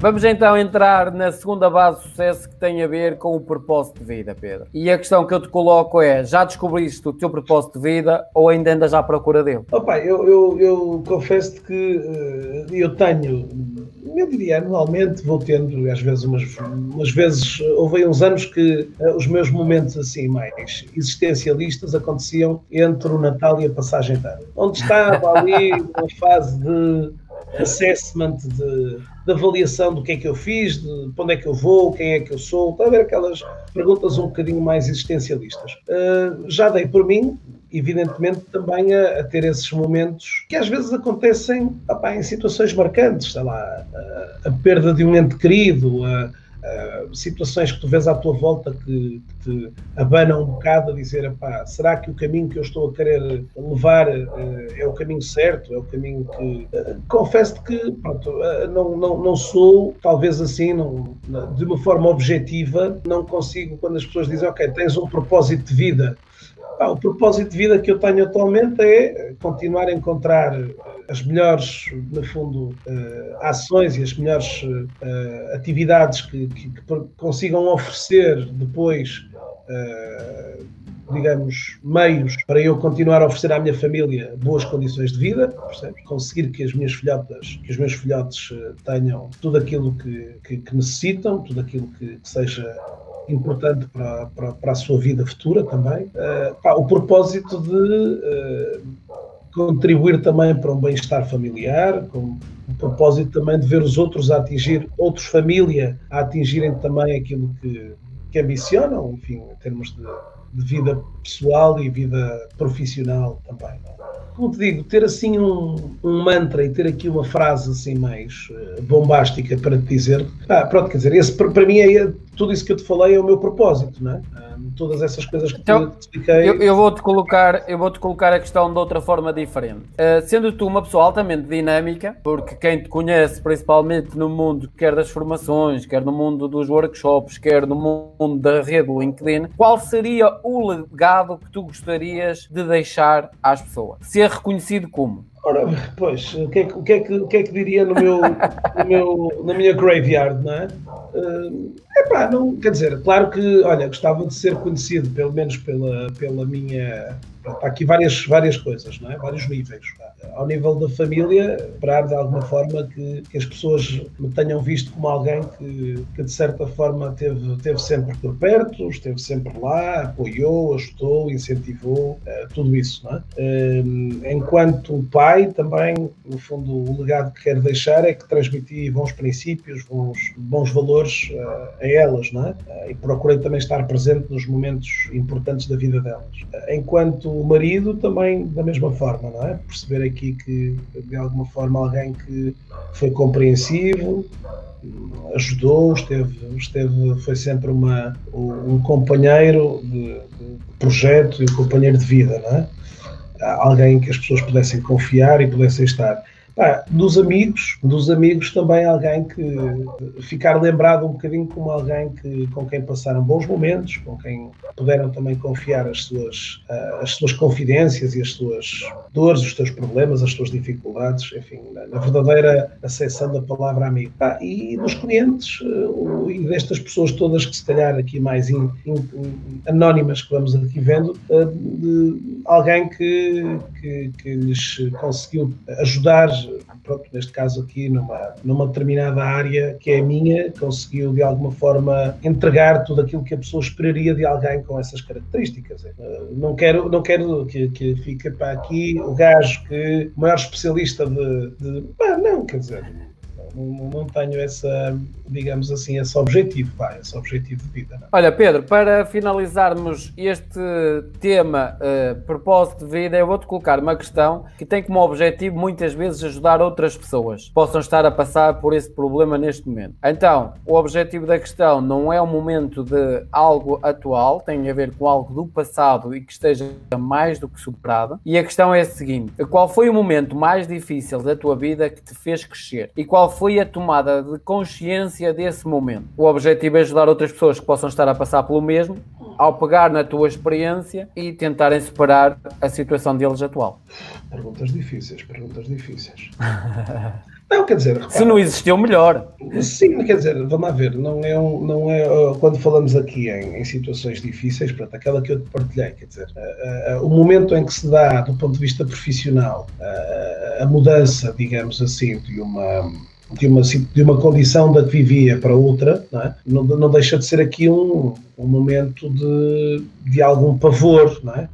Vamos então entrar na segunda base de sucesso que tem a ver com o propósito de vida, Pedro. E a questão que eu te coloco é: já descobriste o teu propósito de vida ou ainda andas à procura dele? Opa, eu, eu, eu confesso que uh, eu tenho, eu diria anualmente, vou tendo, às vezes, umas, umas vezes, houve uns anos que uh, os meus momentos assim mais existencialistas aconteciam entre o Natal e a passagem de ano, onde estava ali uma fase de assessment, de, de, avaliação do que é que eu fiz, de para onde é que eu vou, quem é que eu sou, está a ver aquelas perguntas um bocadinho mais existencialistas. Uh, já dei por mim, evidentemente, também a, a, ter esses momentos que às vezes acontecem opa, em situações marcantes, sei lá, a, a perda de um ente querido, a Uh, situações que tu vês à tua volta que, que te abanam um bocado a dizer, será que o caminho que eu estou a querer levar uh, é o caminho certo, é o caminho que... Uh, Confesso-te que pronto, não, não, não sou, talvez assim, não, de uma forma objetiva, não consigo, quando as pessoas dizem, ok, tens um propósito de vida, o propósito de vida que eu tenho atualmente é continuar a encontrar as melhores, no fundo, uh, ações e as melhores uh, atividades que, que, que, consigam oferecer depois, digamos, meios para eu continuar a oferecer à minha família boas condições de vida, percebes? conseguir que as minhas filhotas, que os meus filhotes tenham tudo aquilo que, que, que necessitam, tudo aquilo que, seja importante para, para, para, a sua vida futura também. Pá, o propósito de contribuir também para um bem-estar familiar, com o propósito também de ver os outros a atingir, outros família a atingirem também aquilo que, que ambicionam, enfim, em termos de, de vida pessoal e vida profissional também. Como te digo, ter assim um, um, mantra e ter aqui uma frase assim mais uh, bombástica para te dizer, ah, pronto, quer dizer, esse para mim é tudo isso que eu te falei é o meu propósito, não é? Todas essas coisas que então, te expliquei. Eu, eu vou-te colocar, eu vou-te colocar a questão de outra forma diferente. Uh, sendo tu uma pessoa altamente dinâmica, porque quem te conhece principalmente no mundo, quer das formações, quer no mundo dos workshops, quer no mundo da rede LinkedIn, qual seria o legado que tu gostarias de deixar às pessoas? Ser reconhecido como? Ora, pois, o que é o que, é que, o que, é que diria no meu, no meu, na minha graveyard, não é? Uh, epá, não, quer dizer, claro que, olha, gostava de ser conhecido, pelo menos pela, pela minha há aqui várias, várias coisas, não é? vários níveis. Ao nível da família, esperar de alguma forma que, que as pessoas me tenham visto como alguém que, que de certa forma teve, teve sempre por perto, esteve sempre lá, apoiou, ajudou, incentivou, uh, tudo isso. Não é? Uh, enquanto pai, também, no fundo, o legado que quero deixar é que transmiti bons princípios, bons, bons valores uh, a elas, não é? e procurei também estar presente nos momentos importantes da vida delas. enquanto o marido também da mesma forma, não é? Perceber aqui que de alguma forma alguém que foi compreensivo, ajudou, esteve, esteve foi sempre uma, um companheiro de, de projeto e um companheiro de vida, não é? Alguém que as pessoas pudessem confiar e pudessem estar. Ah, dos amigos, dos amigos também alguém que ficar lembrado um bocadinho como alguém que, com quem passaram bons momentos, com quem puderam também confiar as suas, uh, as suas confidências e as suas dores, os seus problemas, as suas dificuldades, enfim, na, na verdadeira acessão da palavra amigo. Ah, e dos clientes uh, e destas pessoas todas que se calhar aqui mais in, in, anónimas que vamos aqui vendo, uh, de alguém que, que, que lhes conseguiu ajudar pronto, neste caso aqui numa, numa determinada área que é a minha, conseguiu de alguma forma entregar tudo aquilo que a pessoa esperaria de alguém com essas características. Eh, não quero, não quero que, que fique para aqui o gajo que o maior especialista de, de não, quer dizer, não, tenho essa, digamos assim, esse objetivo, pá, esse objetivo de vida. Não. É? Olha, Pedro, para finalizarmos este tema, uh, propósito de vida, eu vou-te colocar uma questão que tem como objetivo muitas vezes ajudar outras pessoas que possam estar a passar por esse problema neste momento. Então, o objetivo da questão não é um momento de algo atual, tem a ver com algo do passado e que esteja mais do que superado. E a questão é a seguinte: qual foi o momento mais difícil da tua vida que te fez crescer? E qual foi foi a tomada de consciência desse momento. O objetivo é ajudar outras pessoas que possam estar a passar pelo mesmo ao pegar na tua experiência e tentarem superar a situação deles atual? Perguntas difíceis, perguntas difíceis. Não, quer dizer, repara, se não existiu, melhor. Sim, quer dizer, vamos lá ver, não é, um, não é quando falamos aqui em, em, situações difíceis, pronto, aquela que eu te partilhei, quer dizer, uh, uh, o momento em que se dá, do ponto de vista profissional, uh, a mudança, digamos assim, de uma de uma, de uma condição da que vivia para outra, não, é? não, não, deixa de ser aqui um, um momento de, de algum pavor, não é?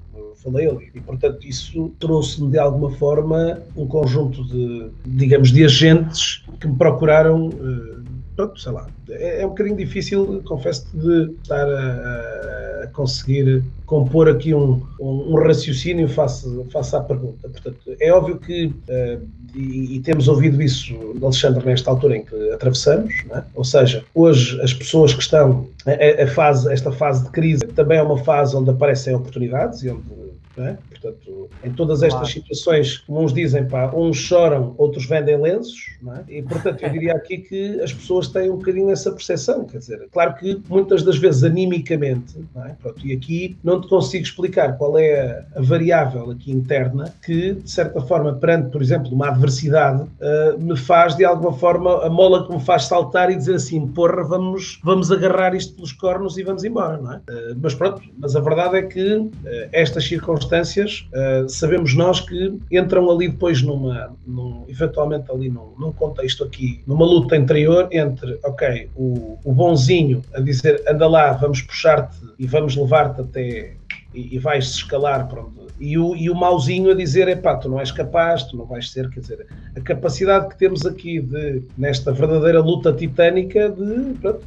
falei ali. E, portanto, isso trouxe-me de alguma forma um conjunto de, digamos, de agentes que me procuraram. Uh, pronto, sei lá. É, é um bocadinho difícil, confesso de estar a, a conseguir compor aqui um, um, um, raciocínio face, face à pergunta. Portanto, é óbvio que, uh, e, e, temos ouvido isso, Alexandre, nesta altura em que atravessamos, é? ou seja, hoje as pessoas que estão, a, a, fase, esta fase de crise também é uma fase onde aparecem oportunidades e onde é? Portanto, em todas estas claro. situações, como uns dizem, pá, uns choram, outros vendem lenços, é? e portanto eu diria aqui que as pessoas têm um bocadinho essa percepção, quer dizer, claro que muitas das vezes animicamente, é? Pronto, e aqui não te consigo explicar qual é a, a, variável aqui interna que, de certa forma, perante, por exemplo, uma adversidade, uh, me faz de alguma forma a mola que me faz saltar e dizer assim, porra, vamos, vamos agarrar isto pelos cornos e vamos embora, não é? Uh, mas pronto, mas a verdade é que uh, estas circunstâncias uh, sabemos nós que entram ali depois numa, num, eventualmente ali num, num, contexto aqui, numa luta interior entre, ok, o, o bonzinho a dizer anda lá, vamos puxar-te e vamos levar-te até e, e vais escalar pronto. E o, e o mauzinho a dizer, epá, tu não és capaz, tu não vais ser, quer dizer, a capacidade que temos aqui de, nesta verdadeira luta titânica de, pronto,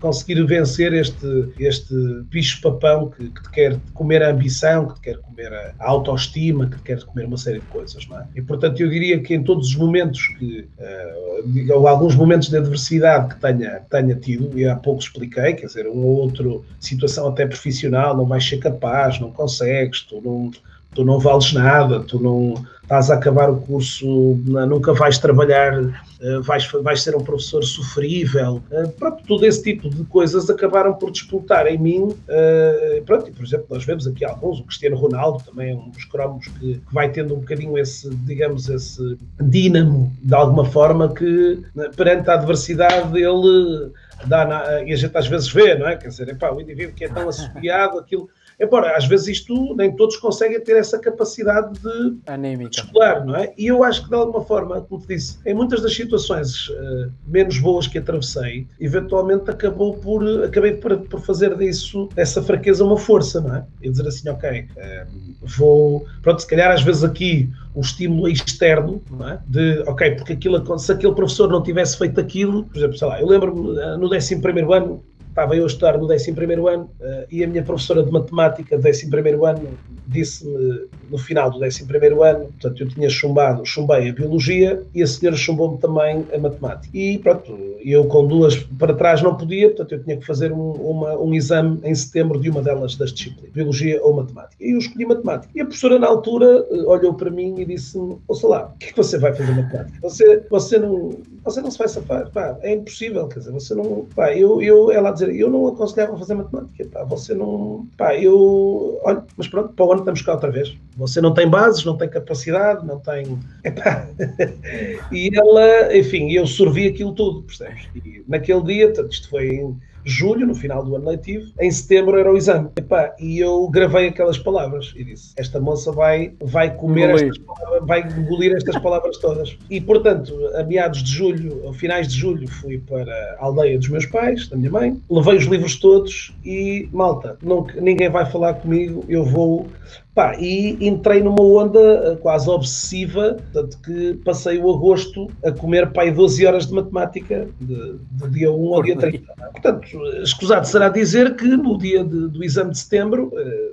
conseguir vencer este, este bicho-papão que, que, te quer comer a ambição, que te quer comer a, autoestima, que te quer comer uma série de coisas, não é? E, portanto, eu diria que em todos os momentos que, uh, ou alguns momentos de adversidade que tenha, tenha tido, e há pouco expliquei, quer dizer, uma ou outra situação até profissional, não vais ser capaz, não consegues, tu não tu não vales nada, tu não estás a acabar o curso, nunca vais trabalhar, eh, vais, vais ser um professor sofrível. Eh, pronto, todo esse tipo de coisas acabaram por disputar em mim. Eh, pronto, e por exemplo, nós vemos aqui alguns, o Cristiano Ronaldo também é um dos cromos que, que vai tendo um bocadinho esse, digamos, esse dínamo, de alguma forma, que perante a adversidade ele dá, na, e a gente às vezes vê, não é? Quer dizer, epá, o indivíduo que é tão assobiado, aquilo Embora, às vezes isto, nem todos conseguem ter essa capacidade de Anímica. escolar, não é? E eu acho que de alguma forma, como te disse, em muitas das situações uh, menos boas que atravessei, eventualmente acabou por, acabei por, por fazer disso, essa fraqueza, uma força, não é? E dizer assim, ok, uh, vou, pronto, se calhar às vezes aqui um estímulo externo, não é? De, ok, porque aquilo, se aquele professor não tivesse feito aquilo, por exemplo, sei lá, eu lembro-me eh, no 11 primeiro ano, estava eu a estudar no 11 ano uh, e a minha professora de matemática do 11 ano disse-me no final do 11 ano, portanto eu tinha chumbado, chumbei a biologia e a senhora chumbou-me também a matemática. E pronto, eu com duas para trás não podia, portanto eu tinha que fazer um, uma, um exame em setembro de uma delas das disciplinas, biologia ou matemática. E eu escolhi matemática. E a professora na altura uh, olhou para mim e disse-me, ouça lá, o que é que você vai fazer matemática? Você, você, não, você não se vai safar, pá, é impossível, quer dizer, você não, pá, eu, eu, ela a dizer, eu não aconselhava fazer matemática, pá, você não, pá, eu, olha, mas pronto, para o ano estamos cá outra vez. Você não tem bases, não tem capacidade, não tem, e ela, enfim, eu sorvi aquilo tudo, percebes? E naquele dia, isto foi julho, no final do ano letivo, em setembro era o exame. Epá, e eu gravei aquelas palavras e disse: Esta moça vai, vai comer estas palavras, vai engolir estas palavras todas. E portanto, a meados de julho, a finais de julho, fui para a aldeia dos meus pais, da minha mãe, levei os livros todos e malta, não, ninguém vai falar comigo, eu vou Pá, e entrei numa onda eh, quase obsessiva, tanto que passei o agosto a comer pai 12 horas de matemática, de, de dia 1 ao dia 30. Portanto, escusado será dizer que no dia de, do exame de setembro, eh,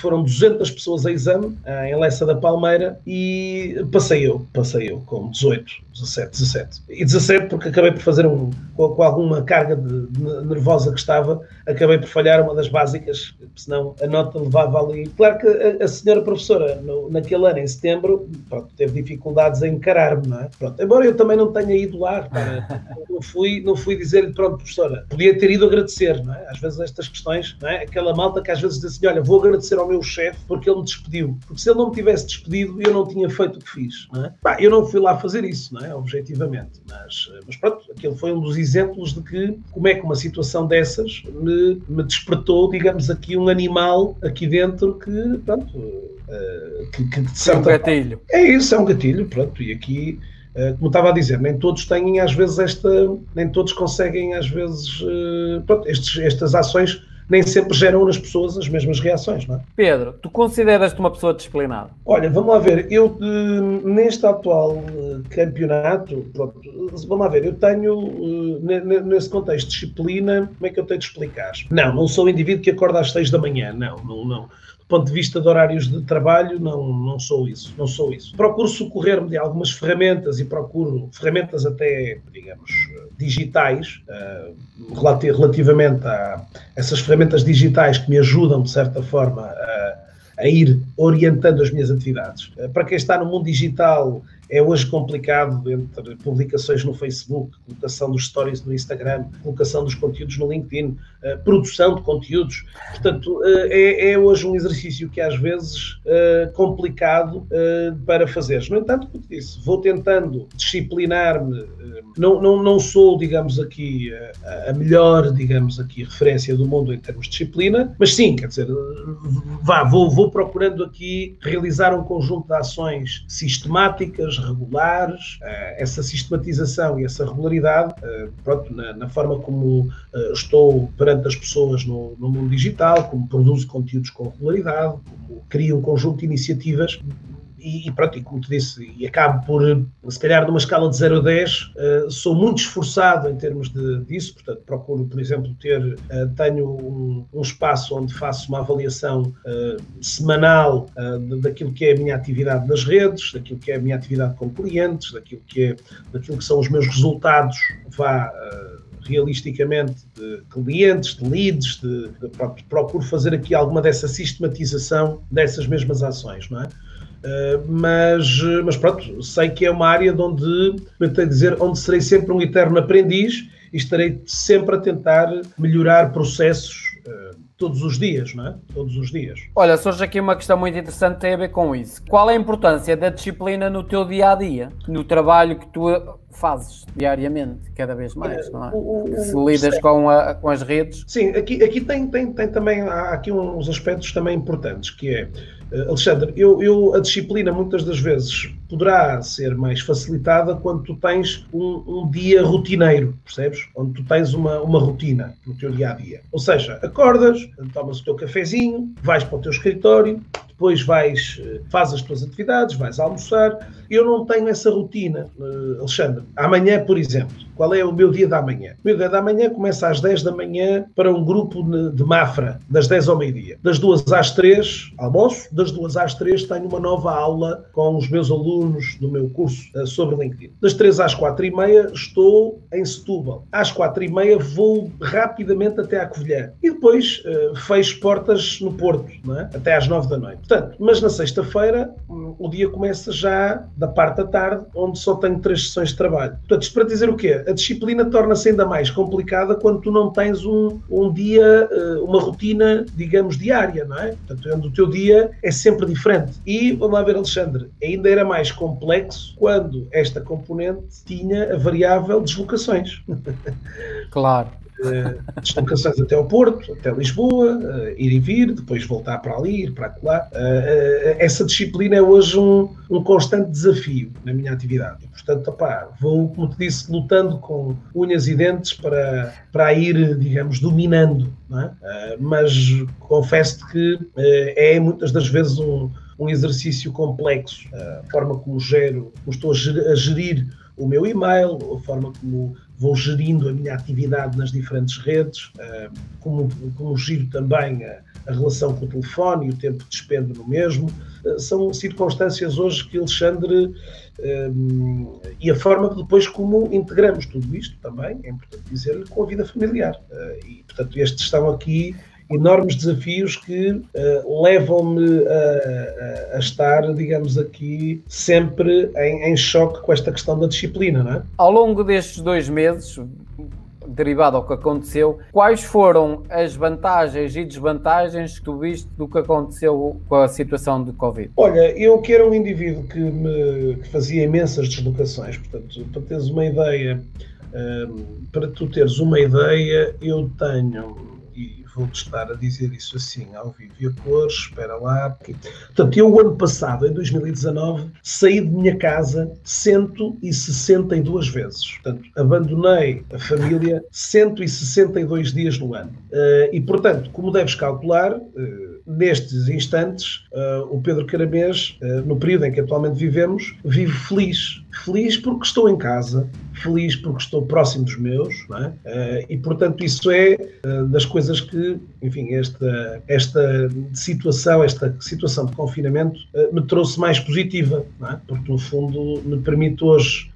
foram 200 pessoas a exame, em Lessa da Palmeira, e passei eu, passei eu com 18, 17, 17. E 17 porque acabei por fazer um, com, com alguma carga de nervosa que estava, acabei por falhar uma das básicas, senão a nota levava ali. Claro que a, a senhora professora, no, naquele ano, em setembro, pronto, teve dificuldades em encarar-me, não é? Pronto, embora eu também não tenha ido lá, não fui, não fui dizer-lhe, pronto, professora, podia ter ido agradecer, não é? Às vezes estas questões, não é? Aquela malta que às vezes diz assim, olha, vou agradecer ao meu chefe porque ele me despediu. Porque se ele não me tivesse despedido, eu não tinha feito o que fiz, não é? Bah, eu não fui lá fazer isso, não é? Objetivamente. Mas, mas pronto, aquele foi um dos exemplos de que, como é que uma situação dessas me, me despertou, digamos aqui, um animal aqui dentro que, pronto, uh, que, que de certa... É um gatilho. É isso, é um gatilho, pronto, e aqui eh, como estava a dizer, nem todos têm às vezes esta, nem todos conseguem às vezes, uh, pronto, estes, estas ações nem sempre geram nas pessoas as mesmas reações, não é? Pedro, tu consideras-te uma pessoa disciplinada? Olha, vamos lá ver, eu neste atual eh, campeonato, pronto, vamos lá ver, eu tenho nesse contexto disciplina, como é que eu tenho de explicar? Não, não sou o indivíduo que acorda às seis da manhã, não, não, não ponto de vista de horários de trabalho, não, não sou isso, não sou isso. Procuro socorrer-me de algumas ferramentas e procuro ferramentas até, digamos, digitais, uh, relativamente a essas ferramentas digitais que me ajudam, de certa forma, a, a ir orientando as minhas atividades. Uh, para quem está no mundo digital, é hoje complicado entre publicações no Facebook, colocação dos stories no Instagram, colocação dos conteúdos no LinkedIn, uh, produção de conteúdos. Portanto, uh, é, é, hoje um exercício que às vezes uh, complicado para fazeres. No entanto, como disse, vou tentando disciplinar-me. não, não, não sou, digamos aqui, a melhor, digamos aqui, referência do mundo em termos de disciplina, mas sim, quer dizer, vá, vou, vou procurando aqui realizar um conjunto de ações sistemáticas, regulares, eh, essa sistematização e essa regularidade, eh, pronto, na, na forma como eh, estou perante as pessoas no, no mundo digital, como produzo conteúdos com regularidade, como crio um conjunto de iniciativas e, e, pronto, e como te disse, e acabo por, se calhar, numa escala de 0 a 10, uh, sou muito esforçado em termos de, disso, portanto, procuro, por exemplo, ter, uh, tenho um, um, espaço onde faço uma avaliação uh, semanal daquilo que é a minha atividade nas redes, daquilo que é a minha atividade com clientes, daquilo que, é, daquilo que são os meus resultados, vá realisticamente de clientes, de leads, de, de, de, procuro fazer aqui alguma dessa sistematização dessas mesmas ações, não é? Uh, mas, mas pronto, sei que é uma área de onde, tenho a dizer, onde serei sempre um eterno aprendiz e estarei sempre a tentar melhorar processos uh, todos os dias, não é? Todos os dias. Olha, surge aqui uma questão muito interessante tem a ver com isso. Qual é a importância da disciplina no teu dia a dia, no trabalho que tu fazes diariamente, cada vez mais, não é? O, o, Se lidas com, a, com as redes. Sim, aqui, aqui tem, tem, tem também, há aqui uns aspectos também importantes, que é eh, Alexandre, eu, eu, a disciplina muitas das vezes poderá ser mais facilitada quando tu tens um, um, dia rotineiro, percebes? Onde tu tens uma, uma rotina no teu dia a dia. Ou seja, acordas, tomas o teu cafezinho, vais para o teu escritório, depois vais, eh, fazes as tuas atividades, vais almoçar. Eu não tenho essa rotina, eh, Alexandre. Amanhã, por exemplo, qual é o meu dia da manhã? O meu dia da manhã começa às 10 da manhã para um grupo de Mafra, das 10 ao meio-dia. Das 2 às 3, almoço, das 2 às 3 tenho uma nova aula com os meus alunos do meu curso eh, sobre LinkedIn. Das 3 às 4 e meia estou em Setúbal. Às 4 e meia vou rapidamente até à Covilhã. E depois fecho portas no Porto, é? até às 9 da noite. Portanto, mas na sexta-feira o dia começa já da parte da tarde, onde só tenho três sessões de trabalho. Portanto, isto para dizer o quê? a disciplina torna-se ainda mais complicada quando tu não tens um, um dia, eh, uma rotina, digamos, diária, não é? Portanto, onde o teu dia é sempre diferente. E, vamos lá ver, Alexandre, ainda era mais complexo quando esta componente tinha a variável deslocações. Claro uh, deslocações até ao Porto, até Lisboa, uh, ir e vir, depois voltar para ali, ir para lá. Uh, essa disciplina é hoje um, um constante desafio na minha atividade. E, portanto, opá, vou, como te disse, lutando com unhas e dentes para, para ir, digamos, dominando. É? mas confesso que é muitas das vezes um, um exercício complexo. A forma como gero, como estou a gerir o meu e-mail, a forma como vou gerindo a minha atividade nas diferentes redes, eh, como, como giro também a, a relação com o telefone e o tempo que despendo no mesmo. Eh, são circunstâncias hoje que Alexandre eh, e a forma depois como integramos tudo isto também, é importante dizer-lhe, com a vida familiar. E, portanto, estes estão aqui enormes desafios que uh, levam-me a, a, estar, digamos aqui, sempre em, em choque com esta questão da disciplina, não é? Ao longo destes dois meses, derivado ao que aconteceu, quais foram as vantagens e desvantagens que tu viste do que aconteceu com a situação de Covid? Olha, eu que era um indivíduo que, me, que fazia imensas deslocações, portanto, para teres uma ideia, um, para tu teres uma ideia, eu tenho vou-te estar a dizer isso assim, ao vivo e a cores, espera lá. Portanto, eu ano passado, em 2019, saí de minha casa 162 vezes. Portanto, abandonei a família 162 dias no ano. Uh, e, portanto, como deves calcular, uh, nestes instantes, uh, o Pedro Caramês, no período em que atualmente vivemos, vive feliz. Feliz porque estou em casa, feliz porque estou próximo dos meus, é? uh, e portanto isso é uh, das coisas que, enfim, esta, esta situação, esta situação de confinamento uh, me trouxe mais positiva, é? porque no fundo me permite hoje,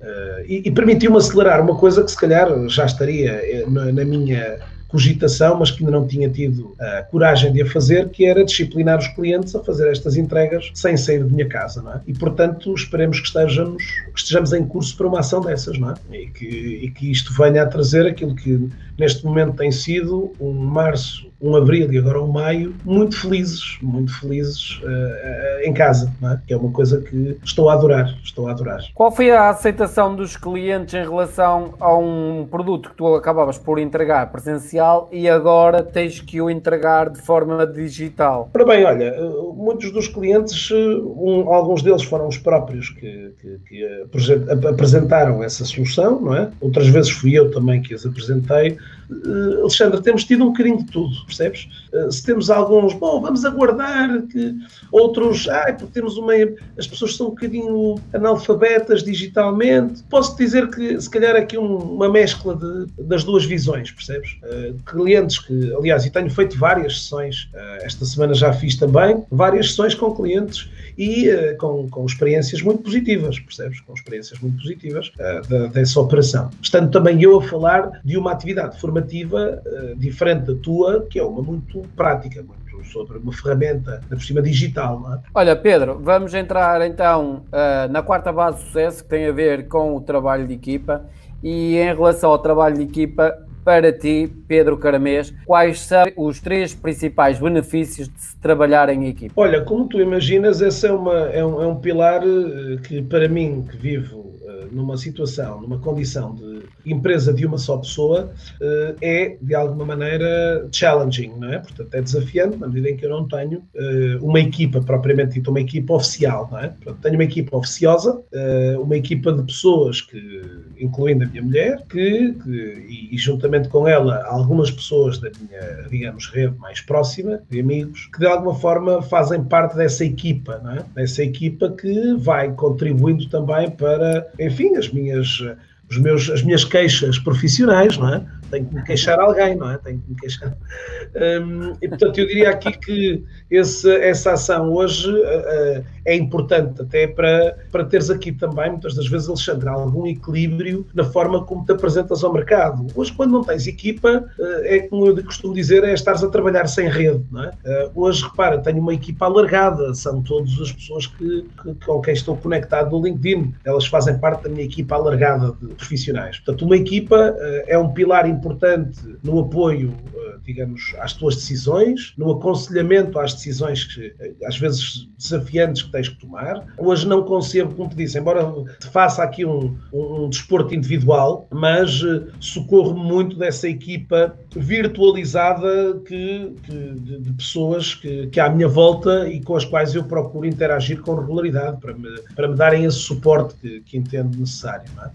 e, e permitiu-me acelerar uma coisa que se calhar já estaria na, na minha cogitação, mas que ainda não tinha tido a coragem de a fazer, que era disciplinar os clientes a fazer estas entregas sem sair de minha casa, não é? E, portanto, esperemos que estejamos, que estejamos em curso para uma ação dessas, não é? E que, e que isto venha a trazer aquilo que neste momento tem sido um março um abril e agora um maio, muito felizes, muito felizes uh, em casa, é? que é uma coisa que estou a adorar, estou a adorar. Qual foi a aceitação dos clientes em relação a um produto que tu acabavas por entregar presencial e agora tens que o entregar de forma digital? Ora bem, olha, eh, muitos dos clientes, um, alguns deles foram os próprios que, que, que apresentaram essa solução, não é? Outras vezes fui eu também que as apresentei. Uh, Alexandre, temos tido um bocadinho de tudo, percebes? Uh, se temos alguns, bom, vamos aguardar que outros, ah, porque temos uma. As pessoas são um bocadinho analfabetas digitalmente. Posso dizer que se calhar aqui um, uma mescla de, das duas visões, percebes? Uh, clientes que, aliás, e tenho feito várias sessões, esta semana já fiz também, várias sessões com clientes e com, com experiências muito positivas, percebes? Com experiências muito positivas uh, dessa operação. Estando também eu a falar de uma atividade formativa uh, diferente da tua, que é uma muito prática, muito sobre uma ferramenta, por cima digital. É? Olha, Pedro, vamos entrar então na quarta base de sucesso, que tem a ver com o trabalho de equipa. E em relação ao trabalho de equipa, para ti, Pedro Caramês, quais são os três principais benefícios de se trabalhar em equipe? Olha, como tu imaginas, esse é, uma, é, um, é um pilar eh, que, para mim, que vivo numa situação, numa condição de empresa de uma só pessoa, eh, é de alguma maneira challenging, não é? Portanto, é desafiante na medida em que eu não tenho eh, uma equipa propriamente dita, uma equipa oficial, não é? Portanto, tenho uma equipa oficiosa, eh, uma equipa de pessoas que, incluindo a minha mulher, que, que e, juntamente com ela algumas pessoas da minha, digamos, rede mais próxima, de amigos, que de alguma forma fazem parte dessa equipa, não é? Dessa equipa que vai contribuindo também para, enfim, as minhas meus, as minhas queixas profissionais, não é? Tenho que me queixar alguém, não é? Tenho que me queixar. Um, e portanto, eu diria aqui que esse, essa ação hoje uh, é importante até para, para teres aqui também, muitas das vezes, Alexandre, algum equilíbrio na forma como te apresentas ao mercado. Hoje, quando não tens equipa, uh, é como eu costumo dizer, é estares a trabalhar sem rede, não é? Uh, hoje, repara, tenho uma equipa alargada, são todas as pessoas que, que, com quem estou conectado no LinkedIn, elas fazem parte da minha equipa alargada de profissionais. Portanto, uma equipa é um pilar importante importante no apoio, eh, digamos, às tuas decisões, no aconselhamento às decisões que, eh, às vezes desafiantes que tens que tomar. Hoje não concebo, como te disse, embora te faça aqui um, um, desporto individual, mas uh, socorro muito dessa equipa virtualizada que, que de, de, pessoas que, que à minha volta e com as quais eu procuro interagir com regularidade para me, para me darem esse suporte que, que entendo necessário. Não é?